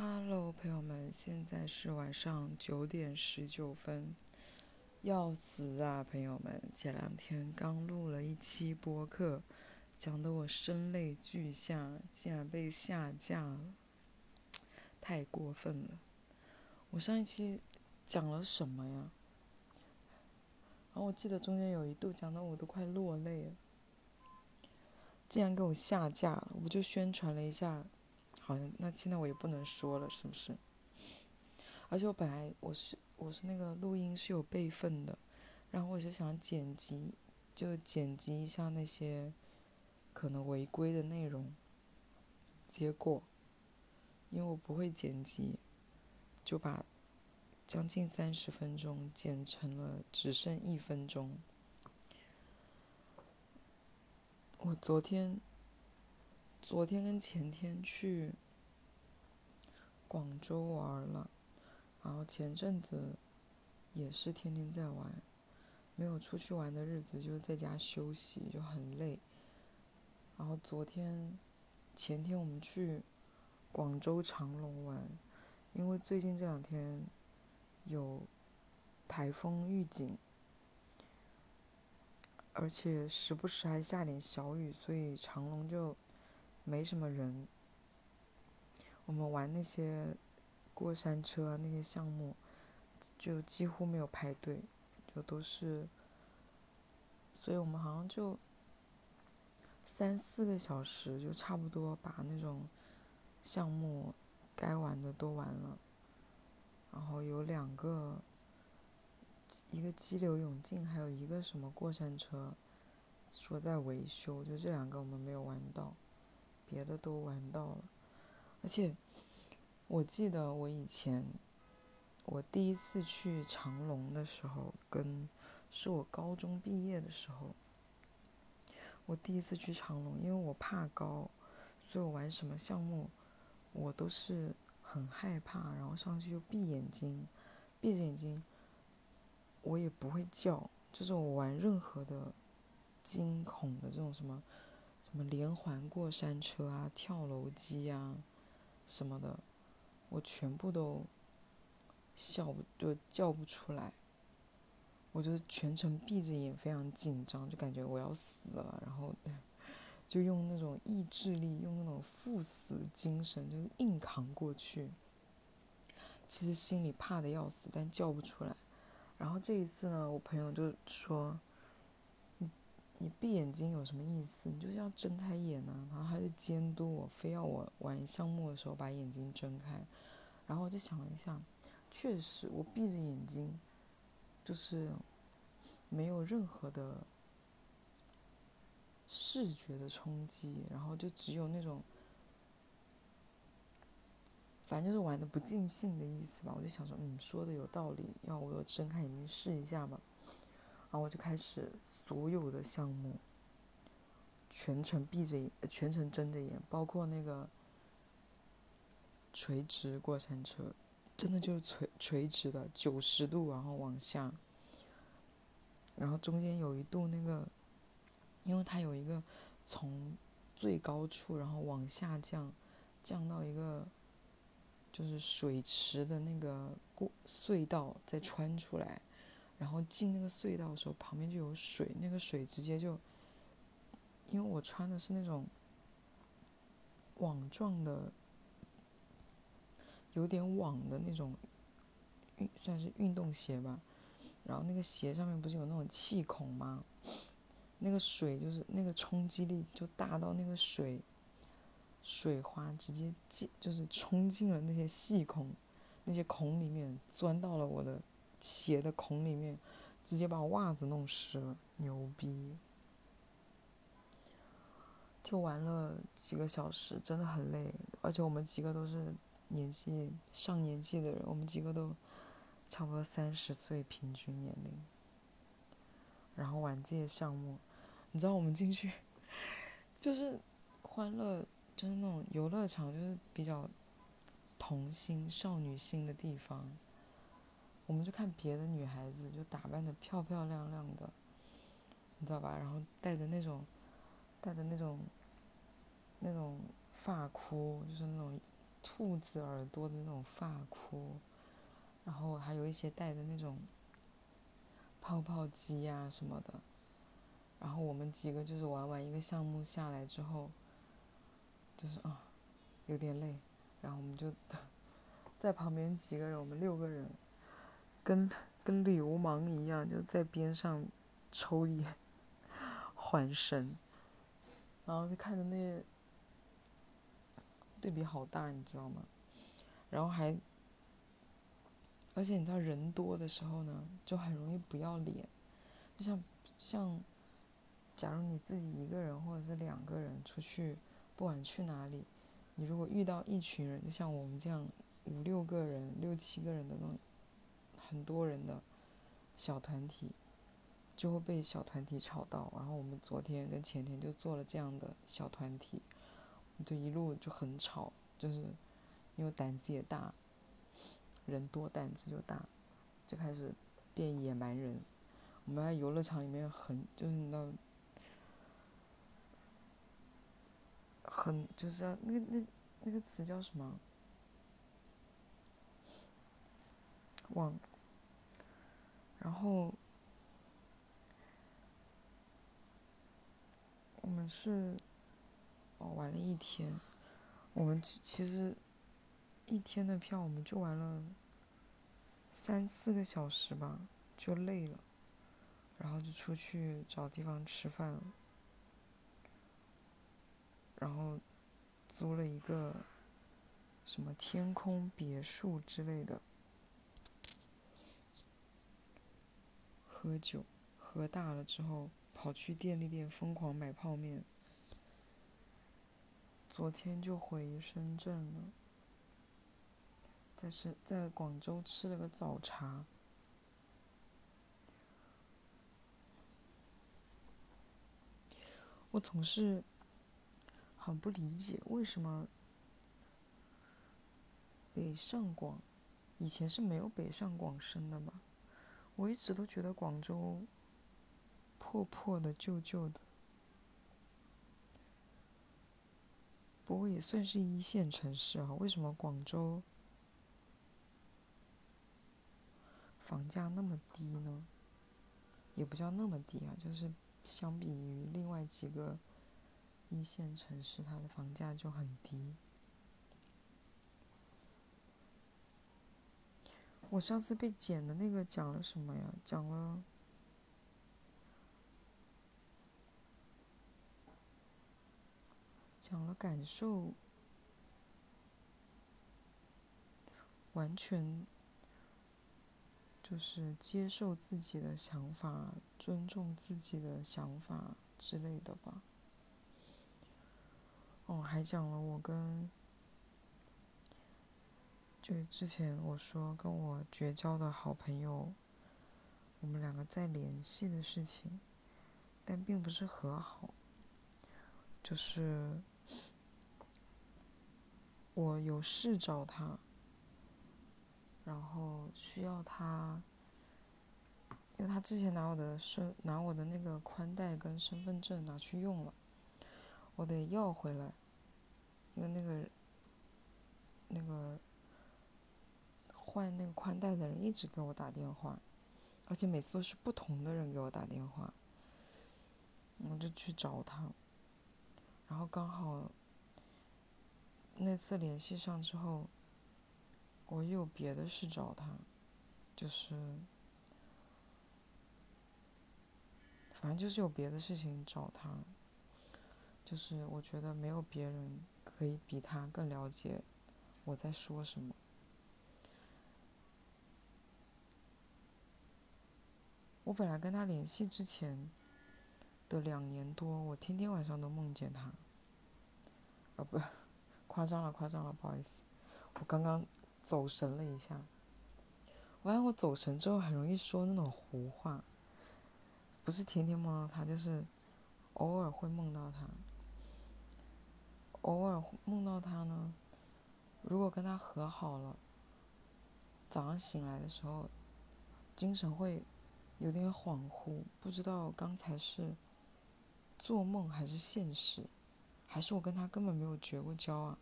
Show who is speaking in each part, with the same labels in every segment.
Speaker 1: Hello，朋友们，现在是晚上九点十九分，要死啊，朋友们！前两天刚录了一期播客，讲得我声泪俱下，竟然被下架了，太过分了！我上一期讲了什么呀？然后我记得中间有一度讲到我都快落泪了，竟然给我下架了，我就宣传了一下。好像那现在我也不能说了，是不是？而且我本来我是我是那个录音是有备份的，然后我就想剪辑，就剪辑一下那些可能违规的内容。结果，因为我不会剪辑，就把将近三十分钟剪成了只剩一分钟。我昨天。昨天跟前天去广州玩了，然后前阵子也是天天在玩，没有出去玩的日子就是在家休息，就很累。然后昨天、前天我们去广州长隆玩，因为最近这两天有台风预警，而且时不时还下点小雨，所以长隆就。没什么人，我们玩那些过山车那些项目，就几乎没有排队，就都是，所以我们好像就三四个小时就差不多把那种项目该玩的都玩了，然后有两个，一个激流勇进，还有一个什么过山车，说在维修，就这两个我们没有玩到。别的都玩到了，而且我记得我以前我第一次去长隆的时候，跟是我高中毕业的时候，我第一次去长隆，因为我怕高，所以我玩什么项目我都是很害怕，然后上去就闭眼睛，闭着眼睛，我也不会叫，就是我玩任何的惊恐的这种什么。什么连环过山车啊、跳楼机啊，什么的，我全部都笑不就叫不出来。我就全程闭着眼，非常紧张，就感觉我要死了。然后就用那种意志力，用那种赴死精神，就是硬扛过去。其实心里怕的要死，但叫不出来。然后这一次呢，我朋友就说。你闭眼睛有什么意思？你就是要睁开眼呢，然后他就监督我，非要我玩项目的时候把眼睛睁开。然后我就想了一下，确实我闭着眼睛，就是没有任何的视觉的冲击，然后就只有那种，反正就是玩的不尽兴的意思吧。我就想说，嗯，说的有道理，要我睁开眼睛试一下吧。然后我就开始所有的项目，全程闭着眼，全程睁着眼，包括那个垂直过山车，真的就是垂垂直的九十度，然后往下，然后中间有一度那个，因为它有一个从最高处然后往下降，降到一个就是水池的那个过隧道再穿出来。然后进那个隧道的时候，旁边就有水，那个水直接就，因为我穿的是那种网状的，有点网的那种运算是运动鞋吧，然后那个鞋上面不是有那种气孔吗？那个水就是那个冲击力就大到那个水水花直接进就是冲进了那些细孔，那些孔里面钻到了我的。鞋的孔里面，直接把袜子弄湿了，牛逼！就玩了几个小时，真的很累，而且我们几个都是年纪上年纪的人，我们几个都差不多三十岁平均年龄，然后玩这些项目，你知道我们进去 就是欢乐，就是那种游乐场，就是比较童心少女心的地方。我们就看别的女孩子就打扮的漂漂亮亮的，你知道吧？然后戴着那种，戴着那种，那种发箍，就是那种兔子耳朵的那种发箍，然后还有一些带的那种泡泡机呀什么的。然后我们几个就是玩完一个项目下来之后，就是啊，有点累，然后我们就 在旁边几个人，我们六个人，跟跟流氓一样，就在边上抽烟缓神，然后就看着那。对比好大，你知道吗？然后还，而且你知道人多的时候呢，就很容易不要脸。就像像，假如你自己一个人或者是两个人出去，不管去哪里，你如果遇到一群人，就像我们这样五六个人、六七个人的那种很多人的小团体，就会被小团体吵到。然后我们昨天跟前天就做了这样的小团体。就一路就很吵，就是因为胆子也大，人多胆子就大，就开始变野蛮人。我们在游乐场里面很就是你知道，很就是那那那个词叫什么？忘。然后我们是。哦，玩了一天，我们其其实一天的票我们就玩了三四个小时吧，就累了，然后就出去找地方吃饭，然后租了一个什么天空别墅之类的，喝酒，喝大了之后跑去便利店疯狂买泡面。昨天就回深圳了，在深在广州吃了个早茶。我总是很不理解，为什么北上广以前是没有北上广深的吗？我一直都觉得广州破破的、旧旧的。不过也算是一线城市啊，为什么广州房价那么低呢？也不叫那么低啊，就是相比于另外几个一线城市，它的房价就很低。我上次被剪的那个讲了什么呀？讲了。讲了感受，完全就是接受自己的想法，尊重自己的想法之类的吧。哦，还讲了我跟，就之前我说跟我绝交的好朋友，我们两个在联系的事情，但并不是和好，就是。我有事找他，然后需要他，因为他之前拿我的身拿我的那个宽带跟身份证拿去用了，我得要回来，因为那个那个换那个宽带的人一直给我打电话，而且每次都是不同的人给我打电话，我就去找他，然后刚好。那次联系上之后，我又有别的事找他，就是，反正就是有别的事情找他，就是我觉得没有别人可以比他更了解我在说什么。我本来跟他联系之前的两年多，我天天晚上都梦见他，啊不。夸张了，夸张了，不好意思，我刚刚走神了一下。我发现我走神之后很容易说那种胡话，不是天天梦到他，就是偶尔会梦到他。偶尔梦到他呢，如果跟他和好了，早上醒来的时候，精神会有点恍惚，不知道刚才是做梦还是现实。还是我跟他根本没有绝过交啊！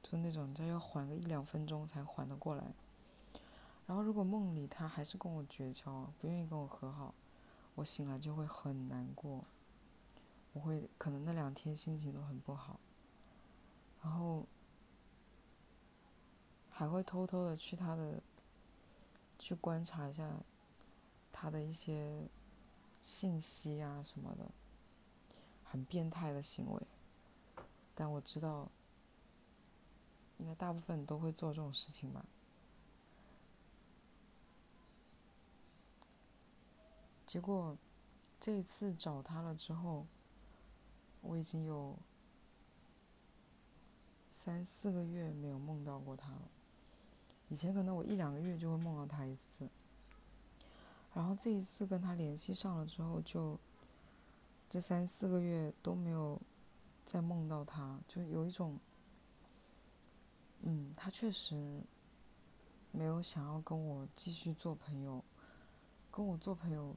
Speaker 1: 就那种你知道要缓个一两分钟才缓得过来。然后如果梦里他还是跟我绝交，不愿意跟我和好，我醒来就会很难过，我会可能那两天心情都很不好，然后还会偷偷的去他的，去观察一下他的一些信息啊什么的，很变态的行为，但我知道，应该大部分都会做这种事情吧。结果，这一次找他了之后，我已经有三四个月没有梦到过他了。以前可能我一两个月就会梦到他一次，然后这一次跟他联系上了之后，就这三四个月都没有再梦到他，就有一种，嗯，他确实没有想要跟我继续做朋友，跟我做朋友。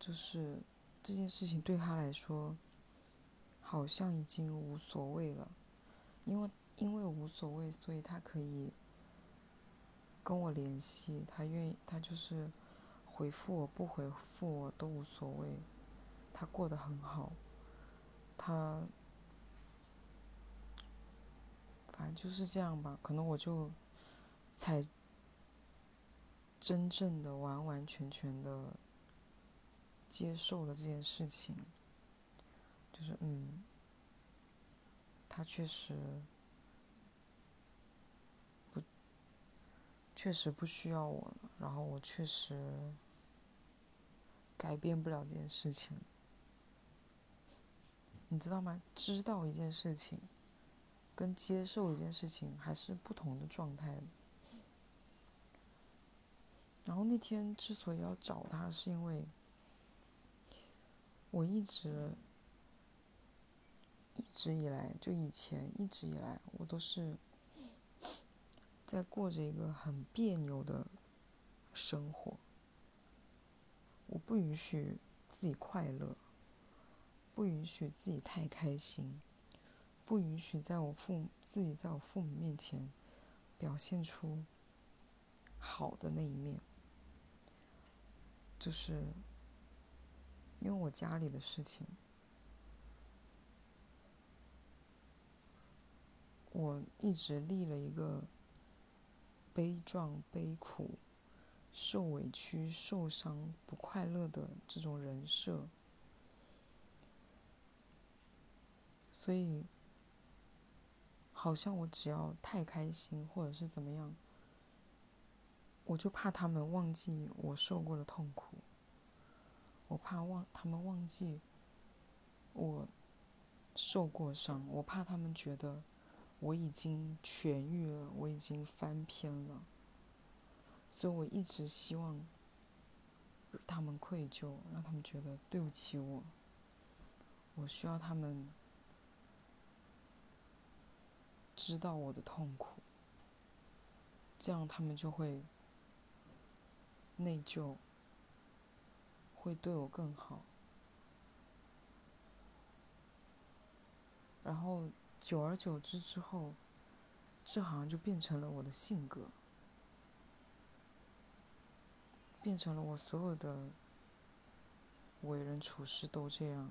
Speaker 1: 就是这件事情对他来说，好像已经无所谓了，因为因为无所谓，所以他可以跟我联系，他愿意，他就是回复我不回复我都无所谓，他过得很好，他反正就是这样吧，可能我就才真正的完完全全的。接受了这件事情，就是嗯，他确实不，确实不需要我了，然后我确实改变不了这件事情，你知道吗？知道一件事情，跟接受一件事情还是不同的状态。然后那天之所以要找他，是因为。我一直，一直以来，就以前一直以来，我都是在过着一个很别扭的生活。我不允许自己快乐，不允许自己太开心，不允许在我父自己在我父母面前表现出好的那一面，就是。因为我家里的事情，我一直立了一个悲壮、悲苦、受委屈、受伤、不快乐的这种人设，所以好像我只要太开心或者是怎么样，我就怕他们忘记我受过的痛苦。我怕忘他们忘记我受过伤，我怕他们觉得我已经痊愈了，我已经翻篇了，所以我一直希望他们愧疚，让他们觉得对不起我。我需要他们知道我的痛苦，这样他们就会内疚。会对我更好，然后久而久之之后，这好像就变成了我的性格，变成了我所有的为人处事都这样。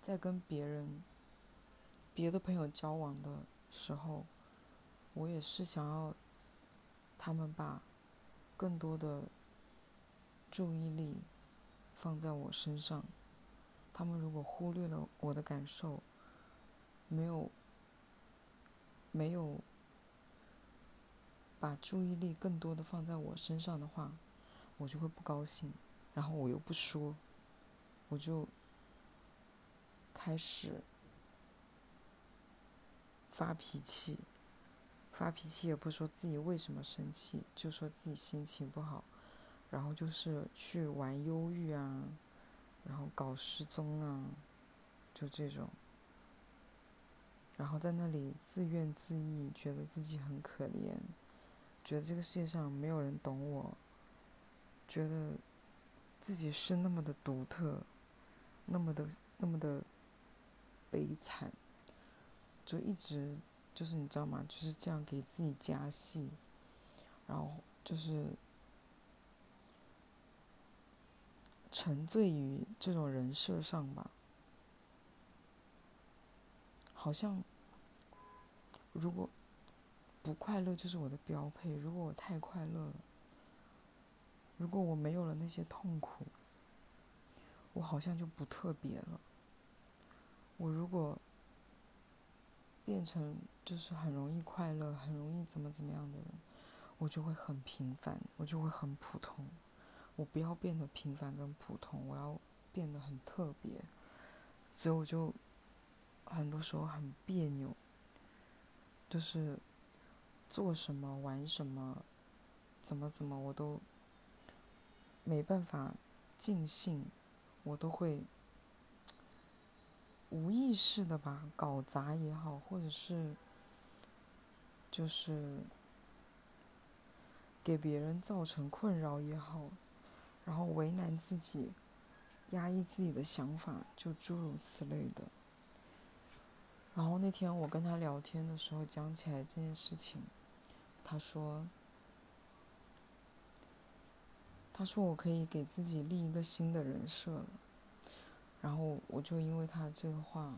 Speaker 1: 在跟别人、别的朋友交往的时候，我也是想要他们把更多的注意力。放在我身上，他们如果忽略了我的感受，没有，没有把注意力更多的放在我身上的话，我就会不高兴，然后我又不说，我就开始发脾气，发脾气也不说自己为什么生气，就说自己心情不好。然后就是去玩忧郁啊，然后搞失踪啊，就这种。然后在那里自怨自艾，觉得自己很可怜，觉得这个世界上没有人懂我，觉得自己是那么的独特，那么的那么的悲惨。就一直就是你知道吗？就是这样给自己加戏，然后就是沉醉于这种人设上吧。好像如果不快乐就是我的标配。如果我太快乐了，如果我没有了那些痛苦，我好像就不特别了。我如果变成就是很容易快乐、很容易怎么怎么样的人，我就会很平凡，我就会很普通。我不要变得平凡跟普通，我要变得很特别。所以我就很多时候很别扭，就是做什么、玩什么、怎么怎么，我都没办法尽兴，我都会。无意识的吧，搞砸也好，或者是，就是给别人造成困扰也好，然后为难自己，压抑自己的想法，就诸如此类的。然后那天我跟他聊天的时候讲起来这件事情，他说，他说我可以给自己立一个新的人设了。然后我就因为他这个话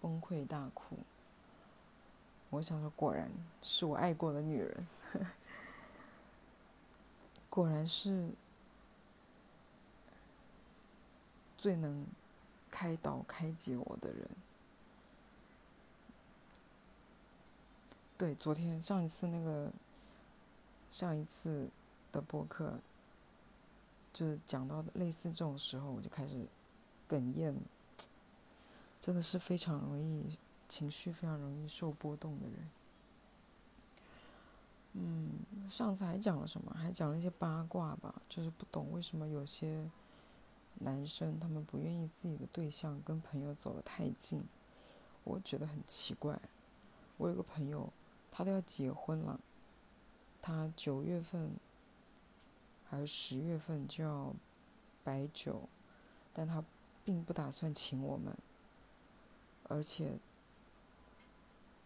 Speaker 1: 崩溃大哭。我想说，果然是我爱过的女人，果然是最能开导开解我的人。对，昨天上一次那个上一次的播客，就是讲到类似这种时候，我就开始。哽咽，真的是非常容易情绪非常容易受波动的人。嗯，上次还讲了什么？还讲了一些八卦吧，就是不懂为什么有些男生他们不愿意自己的对象跟朋友走得太近，我觉得很奇怪。我有个朋友，他都要结婚了，他九月份还是十月份就要摆酒，但他。并不打算请我们，而且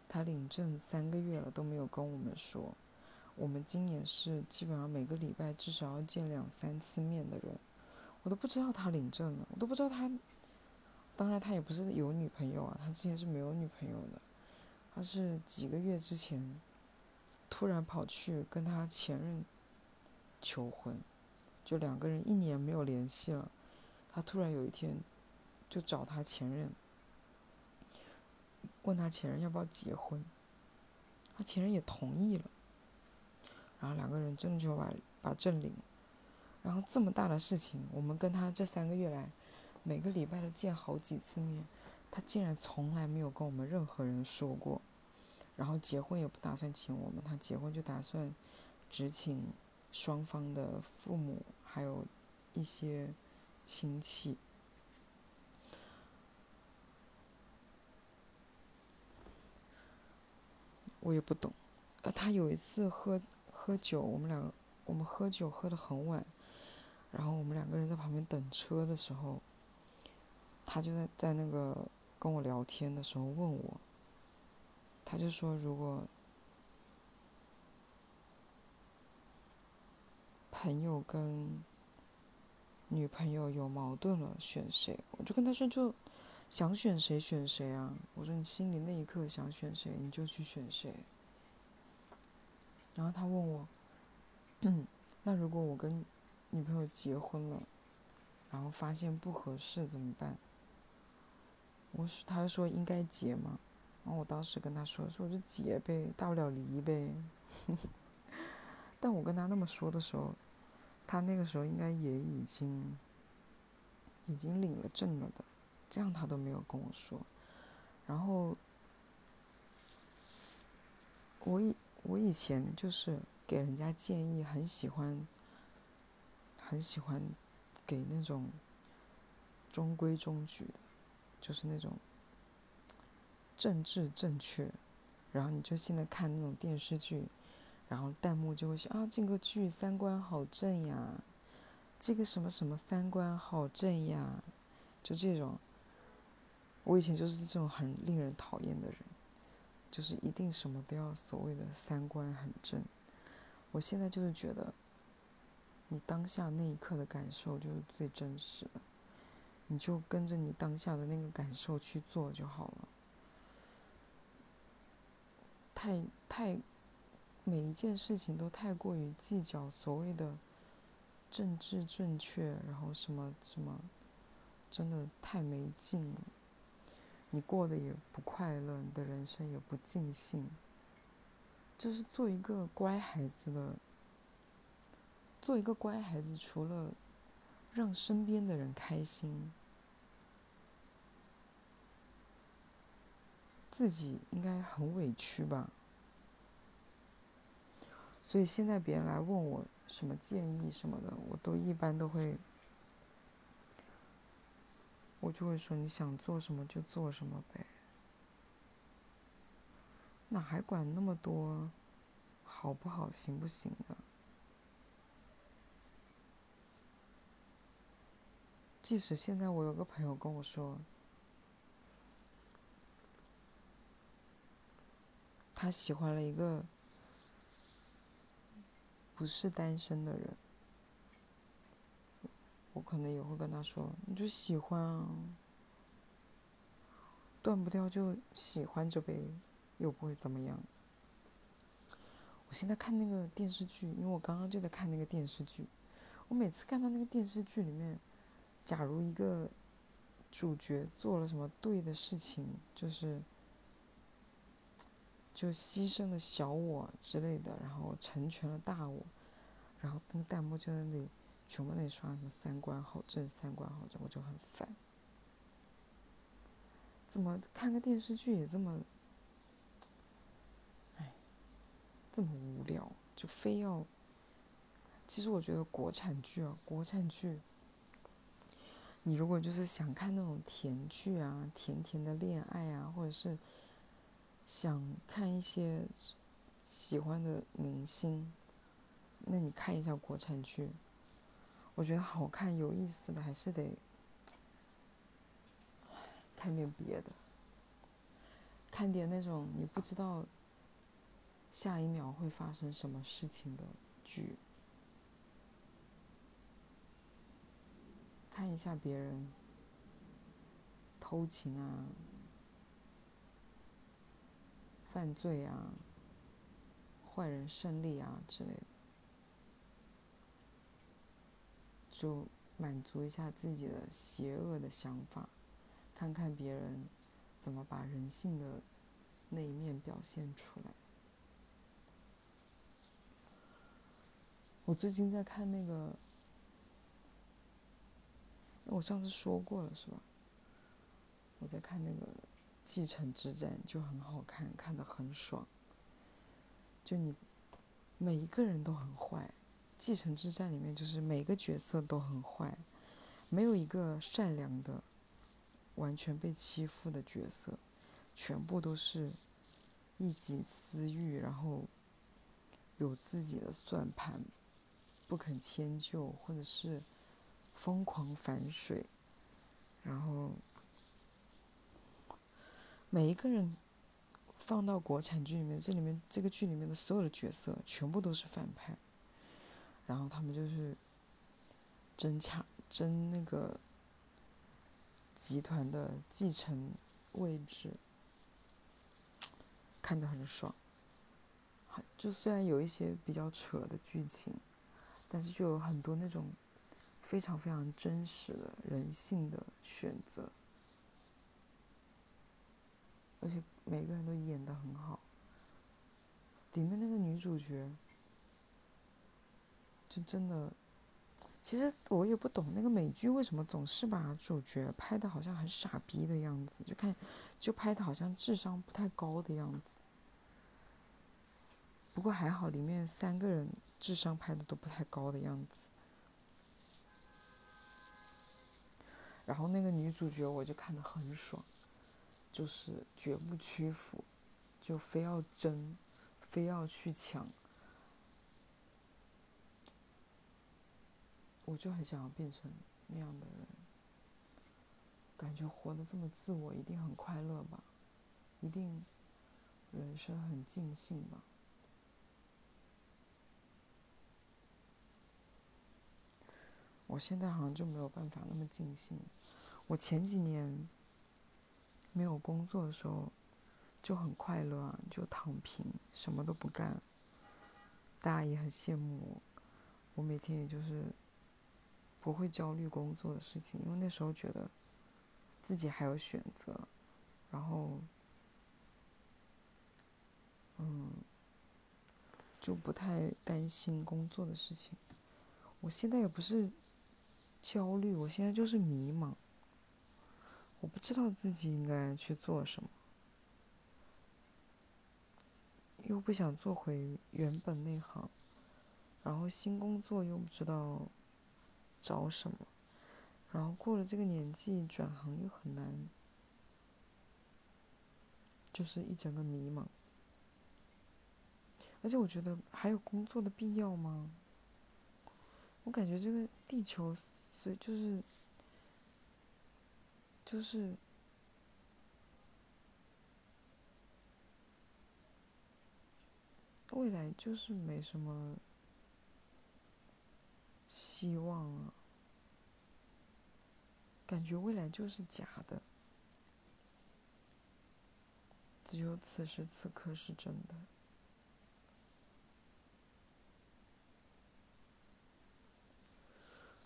Speaker 1: 他领证三个月了都没有跟我们说。我们今年是基本上每个礼拜至少要见两三次面的人，我都不知道他领证了，我都不知道他。当然，他也不是有女朋友啊，他之前是没有女朋友的，他是几个月之前突然跑去跟他前任求婚，就两个人一年没有联系了。他突然有一天，就找他前任，问他前任要不要结婚，他前任也同意了，然后两个人真的就把把证领，然后这么大的事情，我们跟他这三个月来，每个礼拜都见好几次面，他竟然从来没有跟我们任何人说过，然后结婚也不打算请我们，他结婚就打算只请双方的父母，还有一些。亲戚，我也不懂。呃，他有一次喝喝酒，我们两个我们喝酒喝的很晚，然后我们两个人在旁边等车的时候，他就在在那个跟我聊天的时候问我，他就说如果朋友跟。女朋友有矛盾了，选谁？我就跟他说，就想选谁选谁啊！我说你心里那一刻想选谁，你就去选谁。然后他问我，那如果我跟女朋友结婚了，然后发现不合适怎么办？我说，他说应该结嘛。然后我当时跟他说，说我就结呗，大不了离呗。但我跟他那么说的时候。他那个时候应该也已经，已经领了证了的，这样他都没有跟我说。然后，我以我以前就是给人家建议，很喜欢，很喜欢给那种中规中矩的，就是那种政治正确。然后你就现在看那种电视剧。然后弹幕就会说啊，这个剧三观好正呀，这个什么什么三观好正呀，就这种。我以前就是这种很令人讨厌的人，就是一定什么都要所谓的三观很正。我现在就是觉得，你当下那一刻的感受就是最真实的，你就跟着你当下的那个感受去做就好了。太太，每一件事情都太过于计较所谓的政治正确，然后什么什么，真的太没劲了。你过得也不快乐，你的人生也不尽兴。就是做一个乖孩子的，做一个乖孩子，除了让身边的人开心，自己应该很委屈吧。所以现在别人来问我什么建议什么的，我都一般都会。我就会说你想做什么就做什么呗，哪还管那么多，好不好行不行的？即使现在我有个朋友跟我说，他喜欢了一个不是单身的人。我可能也会跟他说：“你就喜欢啊，断不掉就喜欢着呗，又不会怎么样。”我现在看那个电视剧，因为我刚刚就在看那个电视剧。我每次看到那个电视剧里面，假如一个主角做了什么对的事情，就是就牺牲了小我之类的，然后成全了大我，然后那个弹幕就在那里。全部那刷什么三观好正，三观好正，我就很烦。怎么看个电视剧也这么，哎，这么无聊，就非要。其实我觉得国产剧啊，国产剧，你如果就是想看那种甜剧啊，甜甜的恋爱啊，或者是想看一些喜欢的明星，那你看一下国产剧。我觉得好看有意思的还是得看点别的，看点那种你不知道下一秒会发生什么事情的剧，看一下别人偷情啊、犯罪啊、坏人胜利啊之类的。就满足一下自己的邪恶的想法，看看别人怎么把人性的那一面表现出来。我最近在看那个，我上次说过了是吧？我在看那个《继承之战》，就很好看，看的很爽。就你每一个人都很坏。继承之战里面，就是每个角色都很坏，没有一个善良的、完全被欺负的角色，全部都是一己私欲，然后有自己的算盘，不肯迁就，或者是疯狂反水，然后每一个人放到国产剧里面，这里面这个剧里面的所有的角色全部都是反派。然后他们就是争抢争那个集团的继承位置，看得很爽。就虽然有一些比较扯的剧情，但是就有很多那种非常非常真实的人性的选择，而且每个人都演得很好。里面那个女主角。就真的，其实我也不懂那个美剧为什么总是把主角拍的好像很傻逼的样子，就看，就拍的好像智商不太高的样子。不过还好，里面三个人智商拍的都不太高的样子。然后那个女主角我就看的很爽，就是绝不屈服，就非要争，非要去抢。我就很想要变成那样的人，感觉活得这么自我，一定很快乐吧？一定人生很尽兴吧。我现在好像就没有办法那么尽兴。我前几年没有工作的时候就很快乐啊，就躺平，什么都不干。大家也很羡慕我，我每天也就是不会焦虑工作的事情，因为那时候觉得自己还有选择，然后嗯，就不太担心工作的事情。我现在也不是焦虑，我现在就是迷茫，我不知道自己应该去做什么。又不想做回原本那行，然后新工作又不知道找什么，然后过了这个年纪转行又很难，就是一整个迷茫。而且我觉得还有工作的必要吗？我感觉这个地球，所以就是就是。未来就是没什么希望啊，感觉未来就是假的，只有此时此刻是真的。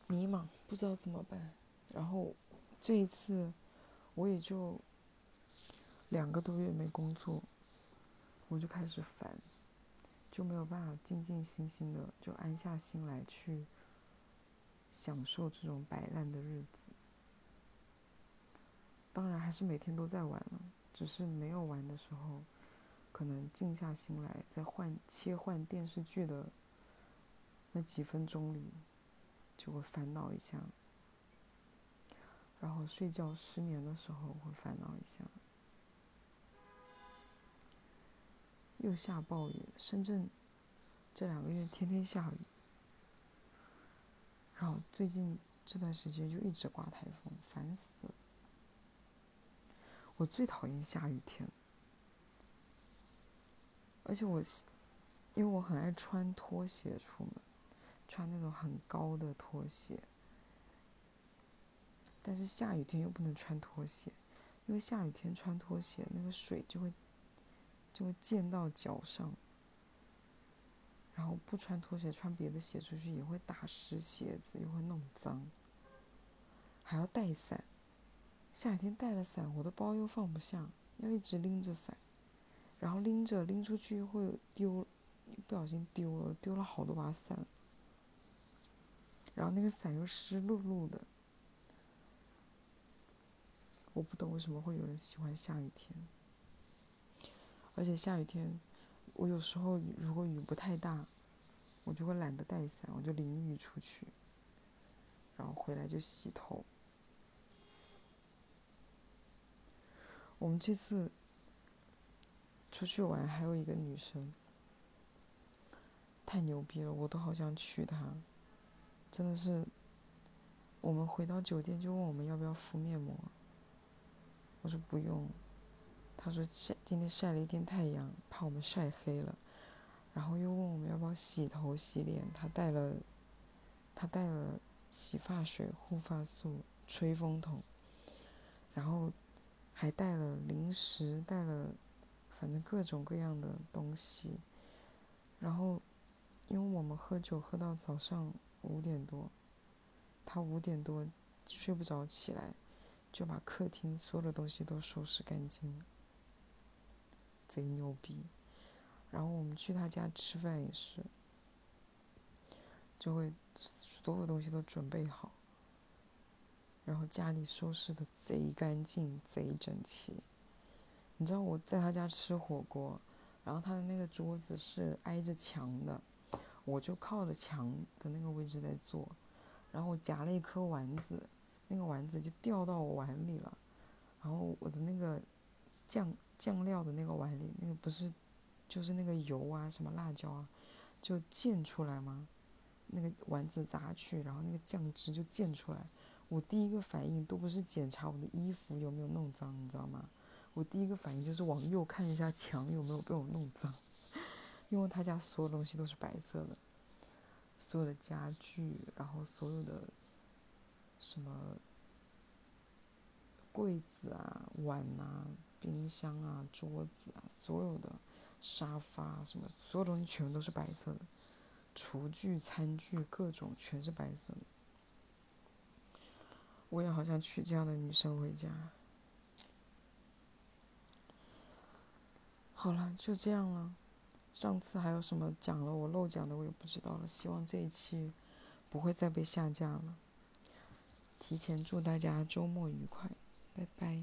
Speaker 1: 迷茫，不知道怎么办。然后这一次，我也就两个多月没工作，我就开始烦。就没有办法静静心心的就安下心来去享受这种摆烂的日子。当然还是每天都在玩了，只是没有玩的时候，可能静下心来在换切换电视剧的那几分钟里，就会烦恼一下。然后睡觉失眠的时候会烦恼一下。又下暴雨，深圳这两个月天天下雨，然后最近这段时间就一直刮台风，烦死了。我最讨厌下雨天，而且我因为我很爱穿拖鞋出门，穿那种很高的拖鞋，但是下雨天又不能穿拖鞋，因为下雨天穿拖鞋那个水就会。就会溅到脚上，然后不穿拖鞋穿别的鞋出去也会打湿鞋子，又会弄脏，还要带伞。夏天带了伞，我的包又放不下，要一直拎着伞，然后拎着拎出去会丢，不小心丢了，丢了好多把伞，然后那个伞又湿漉漉的，我不懂为什么会有人喜欢下雨天。而且下雨天，我有时候如果雨不太大，我就会懒得带伞，我就淋雨出去，然后回来就洗头。我们这次出去玩还有一个女生，太牛逼了，我都好想娶她，真的是。我们回到酒店就问我们要不要敷面膜，我说不用。他说晒今天晒了一天太阳，怕我们晒黑了，然后又问我们要不要洗头洗脸。他带了，他带了洗发水、护发素、吹风筒，然后还带了零食，带了反正各种各样的东西。然后，因为我们喝酒喝到早上五点多，他五点多睡不着起来，就把客厅所有的东西都收拾干净。贼牛逼，然后我们去他家吃饭也是，就会所有东西都准备好，然后家里收拾的贼干净、贼整齐。你知道我在他家吃火锅，然后他的那个桌子是挨着墙的，我就靠着墙的那个位置在做，然后我夹了一颗丸子，那个丸子就掉到我碗里了，然后我的那个酱。酱料的那个碗里，那个不是，就是那个油啊，什么辣椒啊，就溅出来吗？那个丸子砸去，然后那个酱汁就溅出来。我第一个反应都不是检查我的衣服有没有弄脏，你知道吗？我第一个反应就是往右看一下墙有没有被我弄脏，因为他家所有东西都是白色的，所有的家具，然后所有的什么柜子啊、碗啊、冰箱啊、桌子啊，所有的沙发什么，所有东西全都是白色的，厨具、餐具各种全是白色的。我也好想娶这样的女生回家。好了，就这样了。上次还有什么讲了我漏讲的，我也不知道了。希望这一期不会再被下架了。提前祝大家周末愉快，拜拜。